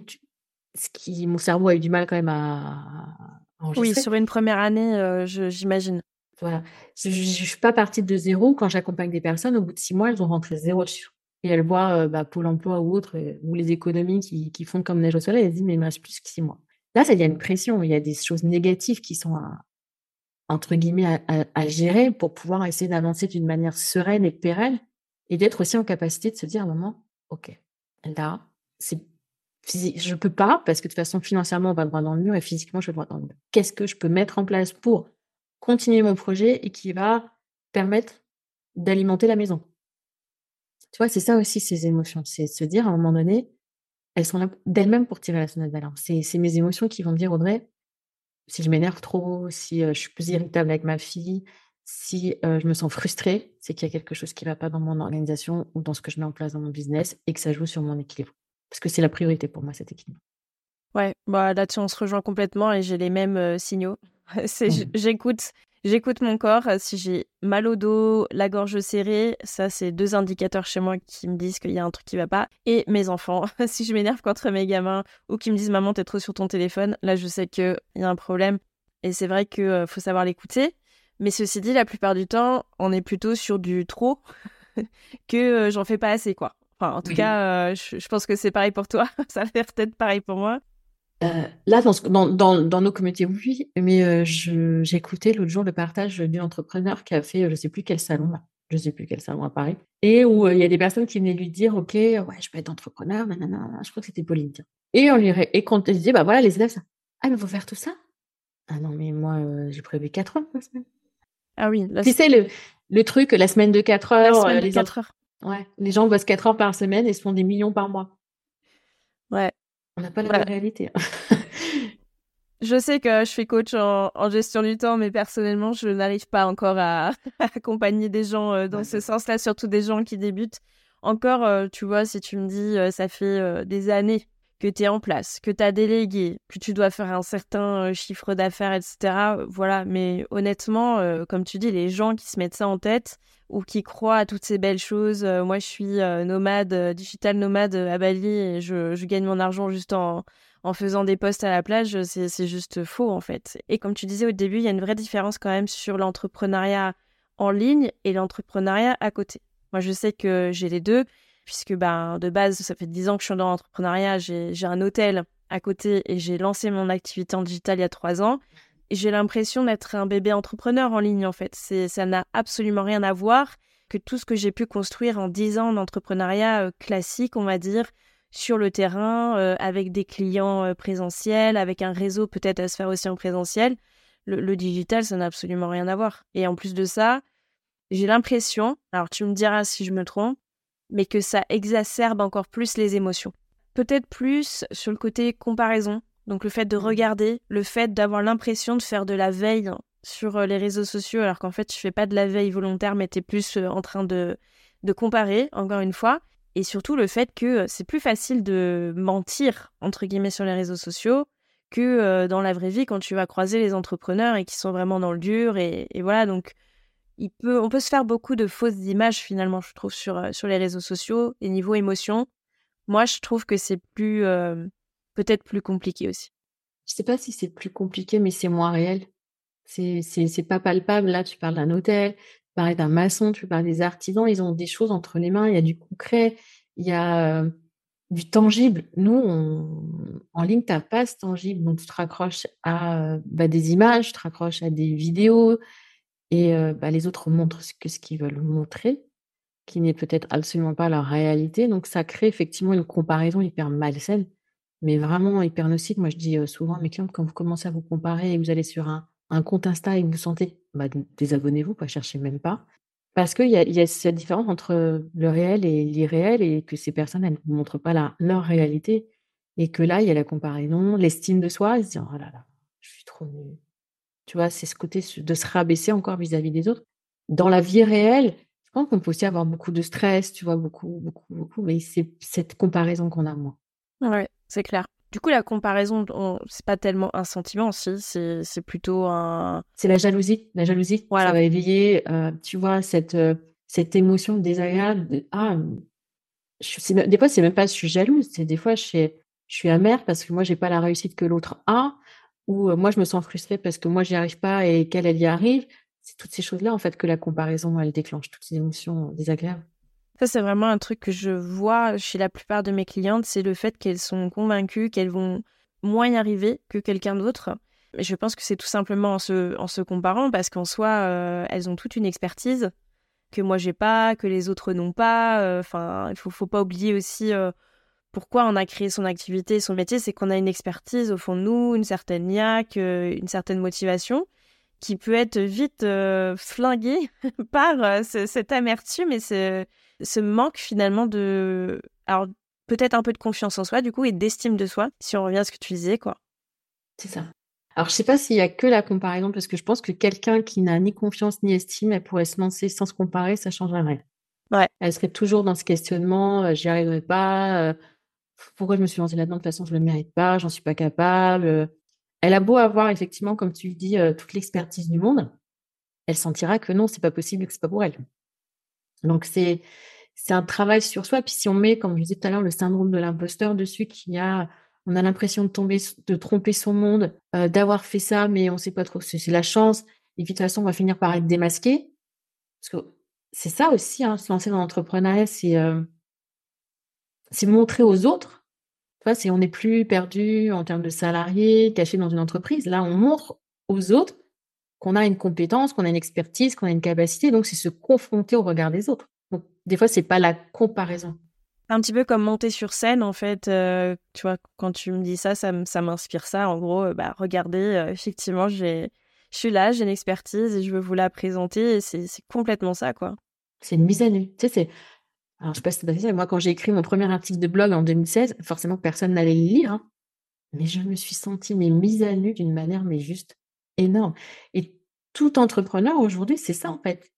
ce qui, mon cerveau a eu du mal quand même à, Oui, sur une première année, euh, j'imagine. Voilà. Je ne suis pas partie de zéro. Quand j'accompagne des personnes, au bout de six mois, elles ont rentré zéro chiffre. Et elles voient euh, bah, Pôle emploi ou autre, euh, ou les économies qui, qui, font comme neige au soleil, elles disent, mais il me reste plus que six mois. Là, il y a une pression, il y a des choses négatives qui sont, à, entre guillemets, à, à gérer pour pouvoir essayer d'avancer d'une manière sereine et pérenne et d'être aussi en capacité de se dire à un moment, OK, là, c'est. Je peux pas parce que de toute façon, financièrement, on va droit dans le mur et physiquement, je vais droit dans le mur. Qu'est-ce que je peux mettre en place pour continuer mon projet et qui va permettre d'alimenter la maison? Tu vois, c'est ça aussi, ces émotions. C'est se dire, à un moment donné, elles sont là d'elles-mêmes pour tirer la sonnette d'alarme. C'est mes émotions qui vont me dire, Audrey, si je m'énerve trop, si je suis plus irritable avec ma fille, si je me sens frustrée, c'est qu'il y a quelque chose qui ne va pas dans mon organisation ou dans ce que je mets en place dans mon business et que ça joue sur mon équilibre. Parce que c'est la priorité pour moi, cette équilibre. Ouais, bah là-dessus, on se rejoint complètement et j'ai les mêmes signaux. mmh. J'écoute, j'écoute mon corps. Si j'ai mal au dos, la gorge serrée, ça, c'est deux indicateurs chez moi qui me disent qu'il y a un truc qui va pas. Et mes enfants, si je m'énerve contre mes gamins ou qui me disent maman, t'es trop sur ton téléphone, là, je sais qu'il y a un problème. Et c'est vrai qu'il faut savoir l'écouter. Mais ceci dit, la plupart du temps, on est plutôt sur du trop que j'en fais pas assez, quoi en tout cas, euh, je, pense que c'est pareil pour toi. Ça a l'air peut-être pareil pour moi. Euh, là, dans, dans, dans, nos communautés, oui, mais euh, écouté l'autre jour le partage d'une entrepreneur qui a fait, je ne sais plus quel salon, je ne sais plus quel salon à Paris, et où il y a des personnes qui venaient lui dire, OK, ouais, je peux être entrepreneur, nanana, je crois que c'était Pauline. Et, on lui, et quand elle disait, bah voilà, les élèves, ça, ah, mais faut faire tout ça? Ah non, mais moi, j'ai prévu 4 heures la semaine. Ah oui. Tu sais, le, le truc, la semaine de 4 heures. La les 4 heures. Ouais, les gens bossent 4 heures par semaine et se font des millions par mois. Ouais. On n'a pas la réalité. Hein. je sais que je fais coach en, gestion du temps, mais personnellement, je n'arrive pas encore à, accompagner des gens euh, dans ce sens-là, surtout des gens qui débutent. Encore, euh, tu vois, si tu me dis, euh, ça fait des années que tu es en place, que tu as délégué, que tu dois faire un certain chiffre d'affaires, etc. Voilà, mais honnêtement, comme tu dis, les gens qui se mettent ça en tête ou qui croient à toutes ces belles choses, moi je suis nomade, digital nomade à Bali je, gagne mon argent juste en, en faisant des posts à la plage, c'est juste faux en fait. Et comme tu disais au début, il y a une vraie différence quand même sur l'entrepreneuriat en ligne et l'entrepreneuriat à côté. Moi je sais que j'ai les deux puisque ben, de base, ça fait 10 ans que je suis dans l'entrepreneuriat. J'ai un hôtel à côté et j'ai lancé mon activité en digital il y a 3 ans. J'ai l'impression d'être un bébé entrepreneur en ligne, en fait. Ça n'a absolument rien à voir que tout ce que j'ai pu construire en 10 ans d'entrepreneuriat euh, classique, on va dire, sur le terrain, euh, avec des clients euh, présentiels, avec un réseau peut-être à se faire aussi en présentiel. Le digital, ça n'a absolument rien à voir. Et en plus de ça, j'ai l'impression, alors tu me diras si je me trompe, mais que ça exacerbe encore plus les émotions. Peut-être plus sur le côté comparaison, donc le fait de mmh. regarder, le fait d'avoir l'impression de faire de la veille sur euh, les réseaux sociaux, alors qu'en fait tu fais pas de la veille volontaire, mais tu es plus euh, en train de, de comparer, encore une fois. Et surtout le fait que euh, c'est plus facile de mentir, entre guillemets, sur les réseaux sociaux que dans la vraie vie quand tu vas croiser les entrepreneurs et qui sont vraiment dans le dur. Et, et voilà, donc on peut se faire beaucoup de fausses images finalement, je trouve, sur, les réseaux sociaux et niveau émotion. Moi, je trouve que c'est plus, peut-être plus compliqué aussi. Je sais pas si c'est plus compliqué, mais c'est moins réel. C'est, c'est, pas palpable. Là, tu parles d'un hôtel, tu parles d'un maçon, tu parles des artisans. Ils ont des choses entre les mains. Il y a du concret, il y a du tangible. Nous, en ligne, tu n'as pas ce tangible. Donc, tu te raccroches à bah, des images, tu te raccroches à des vidéos, et bah, les autres montrent ce qu'ils veulent montrer, qui n'est peut-être absolument pas leur réalité. Donc ça crée effectivement une comparaison hyper malsaine, mais vraiment hyper nocive. Moi, je dis souvent à mes clients, quand vous commencez à vous comparer et vous allez sur un, compte Insta et vous sentez, bah, désabonnez-vous, pas cherchez même pas. Parce qu'il y a, y a cette différence entre le réel et l'irréel et que ces personnes, elles ne montrent pas leur réalité. Et que là, il y a la comparaison, l'estime de soi, ils se disent, oh là là, je suis trop nulle tu vois, c'est ce côté de se rabaisser encore vis-à-vis des autres. Dans la vie réelle, je pense qu'on peut aussi avoir beaucoup de stress, tu vois, beaucoup, beaucoup, beaucoup, mais c'est cette comparaison qu'on a moins. Ouais, c'est clair. Du coup, la comparaison, c'est pas tellement un sentiment, si, c'est plutôt un. C'est la jalousie. La jalousie, voilà. ça va éveiller, euh, tu vois, cette, euh, cette émotion désagréable. De, ah, je, des fois, c'est même pas je suis jalouse, c'est des fois, je suis, je suis amère parce que moi, j'ai pas la réussite que l'autre a ou moi je me sens frustrée parce que moi j'y arrive pas et qu'elle elle y arrive. C'est toutes ces choses-là en fait que la comparaison elle déclenche toutes ces émotions désagréables. Ça c'est vraiment un truc que je vois chez la plupart de mes clientes, c'est le fait qu'elles sont convaincues qu'elles vont moins y arriver que quelqu'un d'autre. Et je pense que c'est tout simplement en se, comparant parce qu'en soi elles ont toute une expertise que moi j'ai pas, que les autres n'ont pas. Enfin, il faut, faut pas oublier aussi pourquoi on a créé son activité, son métier, c'est qu'on a une expertise au fond de nous, une certaine niaque, euh, une certaine motivation qui peut être vite euh, flinguée par euh, cette amertume et ce, ce, manque finalement de... Alors peut-être un peu de confiance en soi du coup et d'estime de soi, si on revient à ce que tu disais, quoi. C'est ça. Alors je sais pas s'il y a que la comparaison, parce que je pense que quelqu'un qui n'a ni confiance ni estime, elle pourrait se lancer sans se comparer, ça changerait rien. Ouais. Elle serait toujours dans ce questionnement, j'y arriverai pas, pourquoi je me suis lancée là-dedans? De toute façon, je ne le mérite pas, j'en suis pas capable. Elle a beau avoir effectivement, comme tu le dis, toute l'expertise du monde, elle sentira que non, c'est pas possible, que c'est pas pour elle. Donc c'est un travail sur soi. Puis si on met, comme je disais tout à l'heure, le syndrome de l'imposteur dessus, qui a, on a l'impression de tomber, de tromper son monde, d'avoir fait ça, mais on sait pas trop, c'est la chance. Et puis de toute façon, on va finir par être démasqué. Parce que c'est ça aussi, hein, se lancer dans l'entrepreneuriat, c'est c'est montrer aux autres. c'est on n'est plus perdu en termes de salariés, caché dans une entreprise. Là, on montre aux autres qu'on a une compétence, qu'on a une expertise, qu'on a une capacité. Donc, c'est se confronter au regard des autres. Donc, des fois, c'est pas la comparaison. Un petit peu comme monter sur scène, en fait. Euh, tu vois, quand tu me dis ça, ça, m'inspire ça. En gros, euh, bah, regardez, euh, effectivement, j'ai je suis là, j'ai une expertise et je veux vous la présenter. Et c'est complètement ça, quoi. C'est une mise à nu. Tu sais, c'est. Alors, je sais pas si c'est moi, quand j'ai écrit mon premier article de blog en 2016, forcément, personne n'allait le lire. Hein. Mais je me suis sentie mise à nu d'une manière, mais juste énorme. Et tout entrepreneur aujourd'hui, c'est ça, en fait.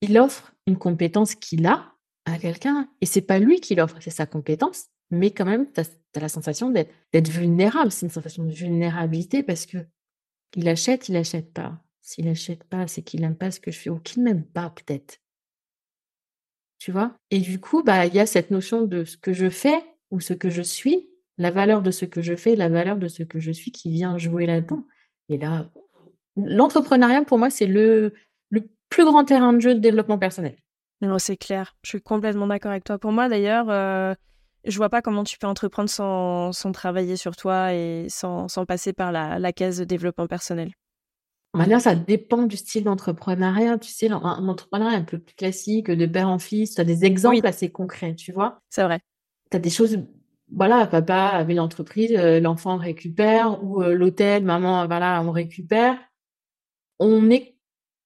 Il offre une compétence qu'il a à quelqu'un. Et c'est pas lui qui l'offre, c'est sa compétence. Mais quand même, tu as, la sensation d'être vulnérable. C'est une sensation de vulnérabilité parce que il achète, il achète pas. S'il achète pas, c'est qu'il n'aime pas ce que je fais ou qu'il m'aime pas, peut-être. Tu vois? Et du coup, bah, il y a cette notion de ce que je fais ou ce que je suis, la valeur de ce que je fais, la valeur de ce que je suis qui vient jouer là-dedans. Et là, l'entrepreneuriat, pour moi, c'est le, le plus grand terrain de jeu de développement personnel. Non, c'est clair. Je suis complètement d'accord avec toi. Pour moi, d'ailleurs, euh, je vois pas comment tu peux entreprendre sans, travailler sur toi et sans, sans passer par la, la case de développement personnel. Maintenant, ça dépend du style d'entrepreneuriat. Tu sais, un, entrepreneuriat un peu plus classique, de père en fils, tu as des exemples assez concrets, tu vois? C'est vrai. Tu as des choses, voilà, papa avait l'entreprise, euh, l'enfant récupère, ou euh, l'hôtel, maman, voilà, on récupère. On est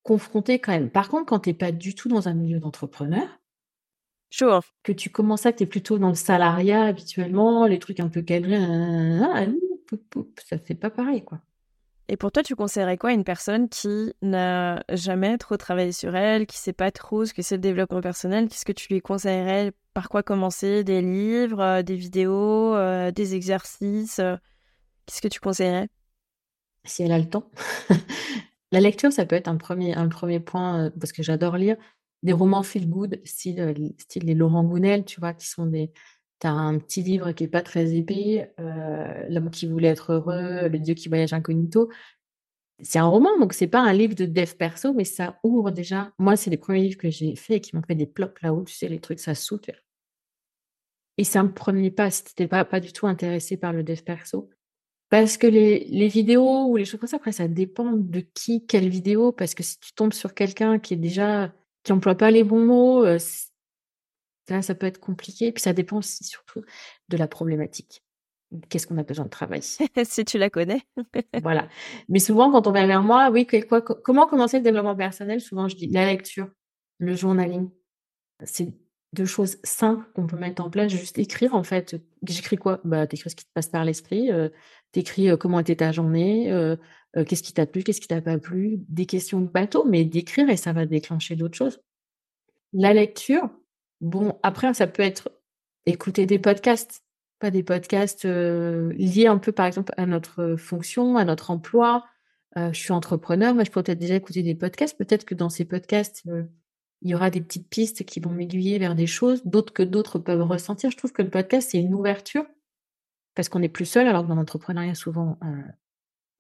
confronté quand même. Par contre, quand tu n'es pas du tout dans un milieu d'entrepreneur, que tu commences à que tu es plutôt dans le salariat habituellement, les trucs un peu cadrés, ça fait pas pareil, quoi. Et pour toi, tu conseillerais quoi à une personne qui n'a jamais trop travaillé sur elle, qui sait pas trop ce que c'est le développement personnel? Qu'est-ce que tu lui conseillerais? Par quoi commencer? Des livres, euh, des vidéos, euh, des exercices euh? Qu'est-ce que tu conseillerais? Si elle a le temps. La lecture, ça peut être un premier, point, parce que j'adore lire. Des romans feel good, style, style les Laurent Gounel, tu vois, qui sont des. Tu un petit livre qui est pas très épais, euh, L'homme qui voulait être heureux, Le Dieu qui voyage incognito. C'est un roman, donc c'est pas un livre de dev perso, mais ça ouvre déjà. Moi, c'est les premiers livres que j'ai faits et qui m'ont fait des plops là-haut, tu sais, les trucs, ça saute. Et c'est un premier pas, tu pas, pas du tout intéressé par le dev perso, parce que les, les, vidéos ou les choses comme ça, après, ça dépend de qui, quelle vidéo. Parce que si tu tombes sur quelqu'un qui est déjà, qui emploie pas les bons mots, euh, là, ça peut être compliqué. Puis ça dépend aussi surtout de la problématique. Qu'est-ce qu'on a besoin de travailler Si tu la connais. voilà. Mais souvent, quand on vient vers moi, oui, quoi, comment commencer le développement personnel? Souvent, je dis la lecture, le journaling. C'est deux choses simples qu'on peut mettre en place, juste écrire en fait. J'écris quoi? Bah, t'écris ce qui te passe par l'esprit. Euh, t'écris euh, comment était ta journée, euh, qu'est-ce qui t'a plu, qu'est-ce qui t'a pas plu, des questions de bateau, mais d'écrire et ça va déclencher d'autres choses. La lecture, bon, après, ça peut être écouter des podcasts, pas des podcasts liés un peu, par exemple, à notre fonction, à notre emploi. je suis entrepreneur, moi, je pourrais peut-être déjà écouter des podcasts. Peut-être que dans ces podcasts, il y aura des petites pistes qui vont m'aiguiller vers des choses, d'autres que d'autres peuvent ressentir. Je trouve que le podcast, c'est une ouverture parce qu'on n'est plus seul, alors que dans l'entrepreneuriat, souvent, euh,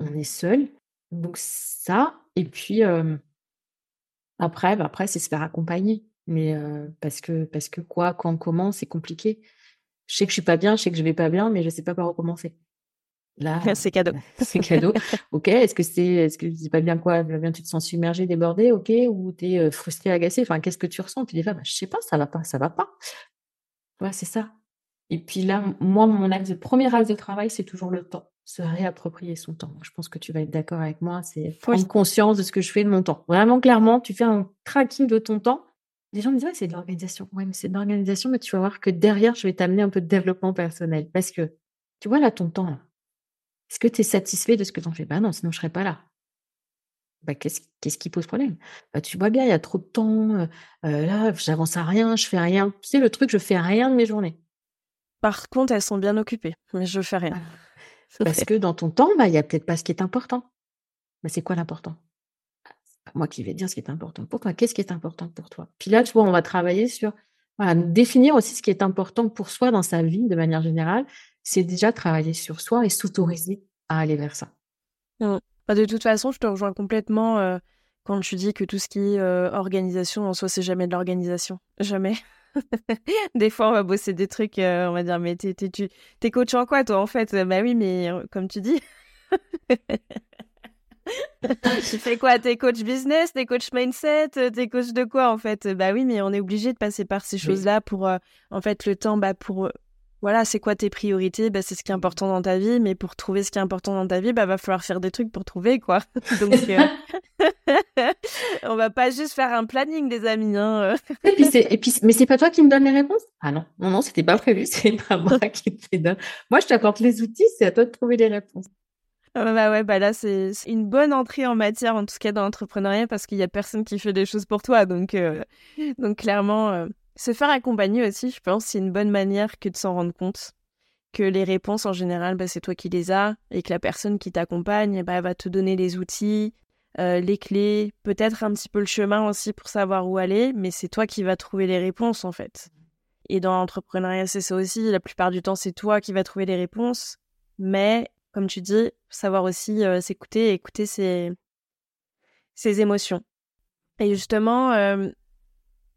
on est seul. Donc ça, et puis après, bah, après c'est se faire accompagner. Mais parce que parce que quoi, quand, comment, c'est compliqué. Je sais que je suis pas bien, je sais que je vais pas bien, mais je sais pas par où commencer. Là, c'est cadeau. c'est cadeau. ok. Est-ce que c'est, est-ce que c'est pas bien quoi Bien, tu te sens submergé, débordé, ok Ou tu es frustré, agacé. Enfin, qu'est-ce que tu ressens? Puis des fois, bah, je sais pas, ça va pas, ça va pas. Ouais, c'est ça. Et puis là, moi, mon axe, premier axe de travail, c'est toujours le temps. Se réapproprier son temps. Je pense que tu vas être d'accord avec moi. C'est prendre conscience de ce que je fais de mon temps. Vraiment, clairement, tu fais un tracking de ton temps. Les gens me disent, ouais, c'est de l'organisation. Ouais, mais c'est de l'organisation, mais tu vas voir que derrière, je vais t'amener un peu de développement personnel. Parce que, tu vois, là, ton temps, là. Est-ce que tu es satisfait de ce que tu en fais? Bah non, sinon je serais pas là. Bah, qu'est-ce, qu'est-ce qui pose problème? Bah, Tu vois bien, il y a trop de temps. Euh, euh, là, j'avance à rien, je fais rien. Tu sais, le truc, je fais rien de mes journées. Par contre, elles sont bien occupées, mais je fais rien. Ah. Parce que dans ton temps, bah, il y a peut-être pas ce qui est important. Mais c'est quoi l'important? Moi qui vais dire ce qui est important pour toi. Qu'est-ce qui est important pour toi? Puis là, tu vois, on va travailler sur définir aussi ce qui est important pour soi dans sa vie de manière générale. C'est déjà travailler sur soi et s'autoriser à aller vers ça. Bah, de toute façon, je te rejoins complètement euh, quand tu dis que tout ce qui est euh, organisation en soi, c'est jamais de l'organisation. Jamais. des fois, on va bosser des trucs, euh, on va dire, mais t'es, t'es, t'es coach en quoi, toi, en fait? Bah oui, mais comme tu dis. tu fais quoi? T'es coach business, t'es coach mindset, euh, t'es coach de quoi, en fait? Bah oui, mais on est obligé de passer par ces choses-là pour, en fait, le temps, bah, pour voilà, c'est quoi tes priorités? Bah, C'est ce qui est important dans ta vie, mais pour trouver ce qui est important dans ta vie, bah va falloir faire des trucs pour trouver, quoi. Donc, euh... on va pas juste faire un planning, des amis. Hein. et puis, et puis, mais c'est pas toi qui me donne les réponses? Ah non, non, non, c'était pas prévu, c'est pas moi qui te les donne. Moi, je t'apporte les outils, c'est à toi de trouver les réponses. Ah bah ouais, bah là, c'est une bonne entrée en matière, en tout cas dans l'entrepreneuriat, parce qu'il y a personne qui fait des choses pour toi. Donc, euh... donc clairement, euh, se faire accompagner aussi, je pense, c'est une bonne manière que de s'en rendre compte que les réponses en général, bah, c'est toi qui les as et que la personne qui t'accompagne, bah, va te donner les outils, euh, les clés, peut-être un petit peu le chemin aussi pour savoir où aller, mais c'est toi qui vas trouver les réponses en fait. Et dans l'entrepreneuriat, c'est ça aussi. La plupart du temps, c'est toi qui vas trouver les réponses, mais comme tu dis, savoir aussi euh, s'écouter et écouter ses, ses émotions. Et justement,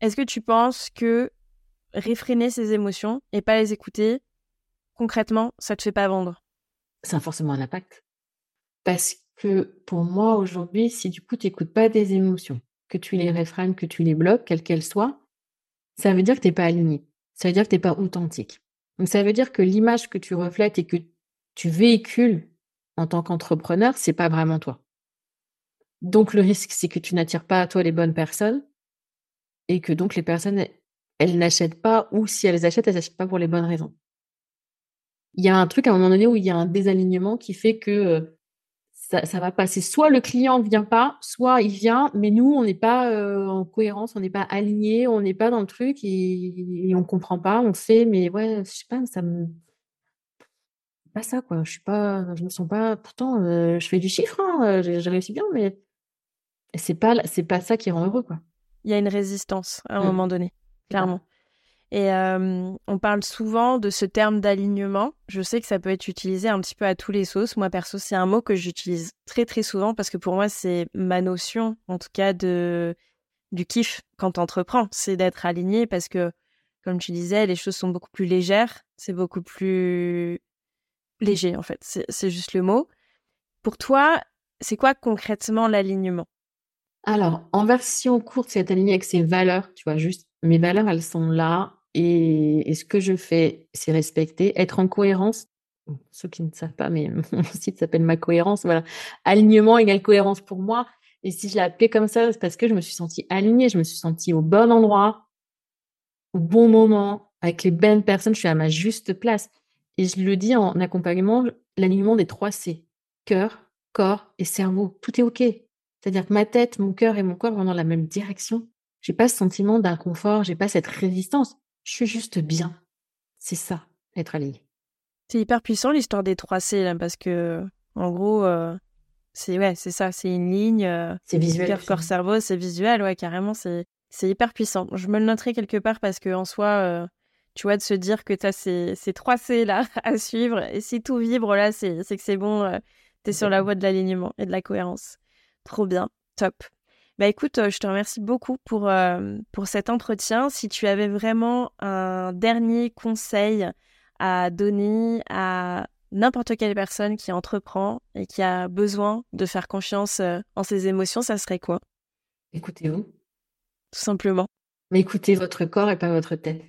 est-ce que tu penses que réfréner ses émotions et pas les écouter, concrètement, ça te fait pas vendre? Ça a forcément un impact. Parce que pour moi, aujourd'hui, si du coup, tu n'écoutes pas tes émotions, que tu les réfrènes, que tu les bloques, quelles qu'elles soient, ça veut dire que tu n'es pas aligné. Ça veut dire que tu n'es pas authentique. Donc, ça veut dire que l'image que tu reflètes et que tu véhicules en tant qu'entrepreneur, c'est pas vraiment toi. Donc, le risque, c'est que tu n'attires pas à toi les bonnes personnes et que donc les personnes, elles, n'achètent pas, ou si elles achètent, elles n'achètent pas pour les bonnes raisons. Il y a un truc à un moment donné où il y a un désalignement qui fait que ça, ça va passer. Soit le client ne vient pas, soit il vient, mais nous, on n'est pas en cohérence, on n'est pas aligné, on n'est pas dans le truc et, on comprend pas, on fait, mais ouais, je sais pas, ça me pas ça quoi je suis pas je me sens pas pourtant je fais du chiffre hein, j'ai réussi bien mais c'est pas c'est pas ça qui rend heureux quoi il y a une résistance à un mmh. moment donné, clairement. Et on parle souvent de ce terme d'alignement. Je sais que ça peut être utilisé un petit peu à tous les sauces. Moi, perso, c'est un mot que j'utilise très, très souvent parce que pour moi, c'est ma notion, en tout cas, de du kiff quand entreprends. C'est d'être aligné parce que, comme tu disais, les choses sont beaucoup plus légères. C'est beaucoup plus léger, en fait. C'est juste le mot. Pour toi, c'est quoi concrètement l'alignement? Alors, en version courte, c'est aligné avec ses valeurs, tu vois, juste mes valeurs, elles sont là et, ce que je fais, c'est respecter, être en cohérence. Ceux qui ne savent pas, mais mon site s'appelle Ma Cohérence, voilà. Alignement égale cohérence pour moi. Et si je l'ai appelé comme ça, c'est parce que je me suis sentie alignée, je me suis sentie au bon endroit, au bon moment, avec les bonnes personnes, je suis à ma juste place. Et je le dis en accompagnement, l'alignement des trois C, cœur, corps et cerveau. Tout est OK. C'est-à-dire que ma tête, mon cœur et mon corps vont dans la même direction. J'ai pas ce sentiment d'inconfort, j'ai pas cette résistance. Je suis juste bien. C'est ça, être aligné. C'est hyper puissant l'histoire des trois C là, parce que en gros, euh, c'est ouais, c'est ça, c'est une ligne. Euh, c'est visuel. Cœur, corps, cerveau, c'est visuel, ouais, carrément, c'est c'est hyper puissant. Je me le noterai quelque part parce que en soi, euh, tu vois, de se dire que tu as ces, ces trois C là à suivre et si tout vibre là, c'est que c'est bon, tu es sur la voie de l'alignement et de la cohérence. Trop bien, top. Bah écoute, euh, je te remercie beaucoup pour, euh, pour cet entretien. Si tu avais vraiment un dernier conseil à donner à n'importe quelle personne qui entreprend et qui a besoin de faire confiance euh, en ses émotions, ça serait quoi? Écoutez-vous. Tout simplement. Mais écoutez votre corps et pas votre tête.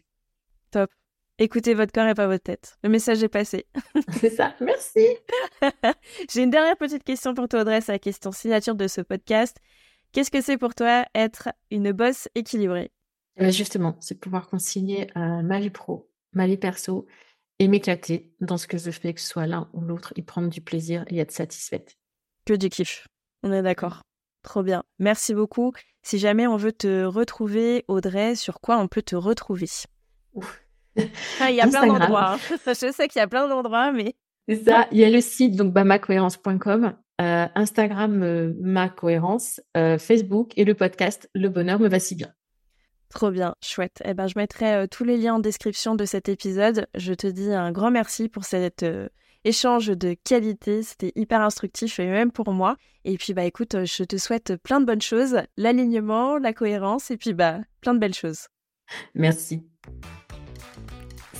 Top. Écoutez votre corps et pas votre tête. Le message est passé. C'est ça, merci. J'ai une dernière petite question pour toi, Audrey. C'est la question signature de ce podcast. Qu'est-ce que c'est pour toi être une bosse équilibrée? Ben, Justement, c'est pouvoir concilier euh, ma vie pro, ma vie perso et m'éclater dans ce que je fais, que ce soit l'un ou l'autre, y prendre du plaisir et être satisfaite. Que du kiff. On est d'accord. Trop bien. Merci beaucoup. Si jamais on veut te retrouver, Audrey, sur quoi on peut te retrouver? Ouf. Ah, il y a plein d'endroits. Je sais qu'il y a plein d'endroits, mais. C'est ça. Il y a le site, donc bamacohérence.com, euh, Instagram, euh, ma cohérence, euh, Facebook et le podcast Le bonheur me va si bien. Trop bien, chouette. Eh ben, je mettrai tous les liens en description de cet épisode. Je te dis un grand merci pour cet échange de qualité. C'était hyper instructif et même pour moi. Et puis, bah, écoute, je te souhaite plein de bonnes choses, l'alignement, la cohérence et puis, bah, plein de belles choses. Merci.